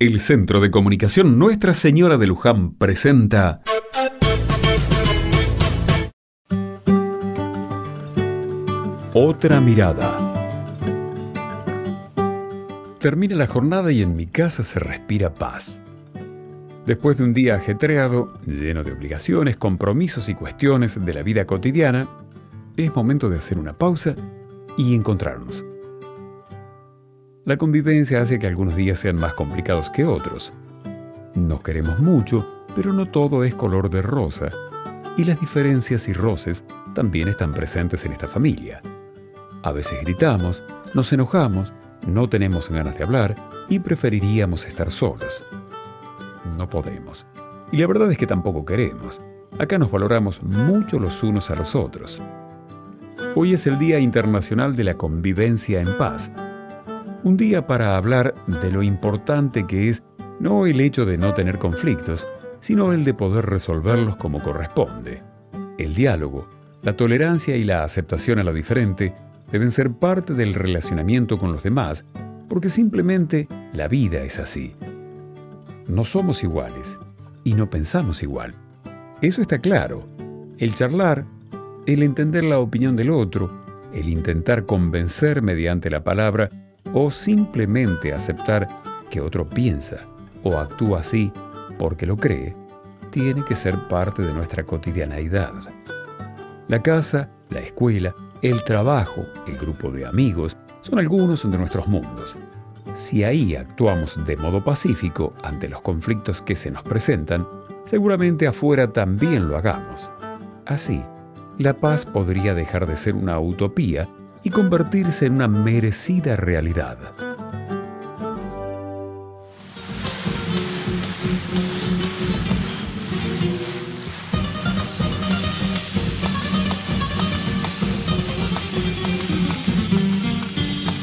El Centro de Comunicación Nuestra Señora de Luján presenta Otra mirada. Termina la jornada y en mi casa se respira paz. Después de un día ajetreado, lleno de obligaciones, compromisos y cuestiones de la vida cotidiana, es momento de hacer una pausa y encontrarnos. La convivencia hace que algunos días sean más complicados que otros. Nos queremos mucho, pero no todo es color de rosa, y las diferencias y roces también están presentes en esta familia. A veces gritamos, nos enojamos, no tenemos ganas de hablar y preferiríamos estar solos. No podemos. Y la verdad es que tampoco queremos. Acá nos valoramos mucho los unos a los otros. Hoy es el Día Internacional de la Convivencia en Paz. Un día para hablar de lo importante que es no el hecho de no tener conflictos, sino el de poder resolverlos como corresponde. El diálogo, la tolerancia y la aceptación a lo diferente deben ser parte del relacionamiento con los demás, porque simplemente la vida es así. No somos iguales y no pensamos igual. Eso está claro. El charlar el entender la opinión del otro, el intentar convencer mediante la palabra o simplemente aceptar que otro piensa o actúa así porque lo cree, tiene que ser parte de nuestra cotidianeidad. La casa, la escuela, el trabajo, el grupo de amigos, son algunos de nuestros mundos. Si ahí actuamos de modo pacífico ante los conflictos que se nos presentan, seguramente afuera también lo hagamos. Así, la paz podría dejar de ser una utopía y convertirse en una merecida realidad.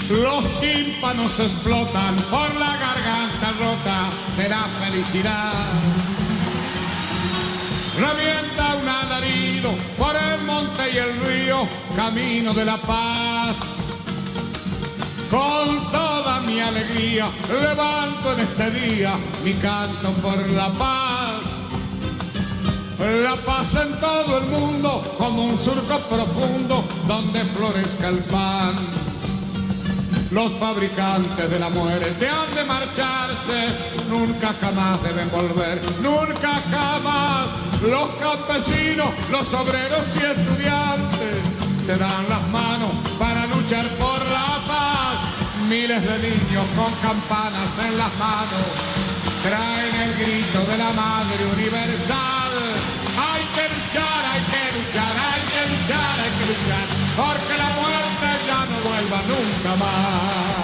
Los tímpanos explotan por la garganta rota de la felicidad. Camino de la paz. Con toda mi alegría levanto en este día mi canto por la paz. La paz en todo el mundo como un surco profundo donde florezca el pan. Los fabricantes de la muerte han de marcharse, nunca jamás deben volver, nunca jamás. Los campesinos, los obreros y estudiantes se dan las manos para luchar por la paz. Miles de niños con campanas en las manos traen el grito de la madre universal. Hay que luchar, hay que luchar, hay que luchar, hay que luchar, porque la muerte ya no vuelva nunca más.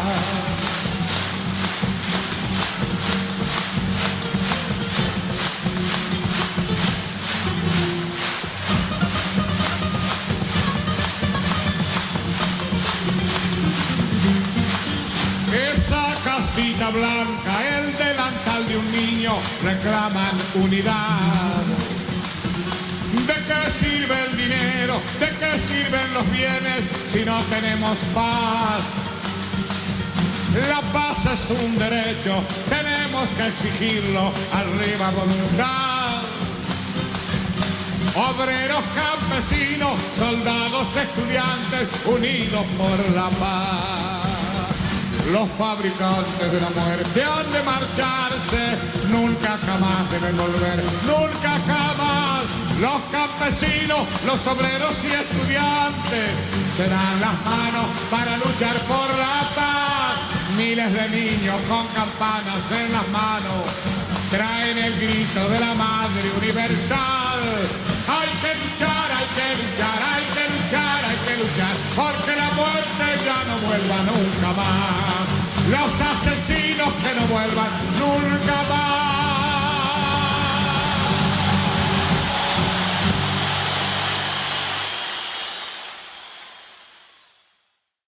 Casita blanca, el delantal de un niño, reclaman unidad. ¿De qué sirve el dinero? ¿De qué sirven los bienes si no tenemos paz? La paz es un derecho, tenemos que exigirlo, arriba voluntad. Obreros, campesinos, soldados, estudiantes, unidos por la paz. Los fabricantes de la muerte han de marcharse, nunca jamás deben volver, nunca jamás. Los campesinos, los obreros y estudiantes serán las manos para luchar por la paz. Miles de niños con campanas en las manos traen el grito de la madre universal. Hay que luchar, hay que luchar, hay que luchar, hay que luchar, porque la muerte no vuelvan nunca más, los asesinos que no vuelvan nunca más.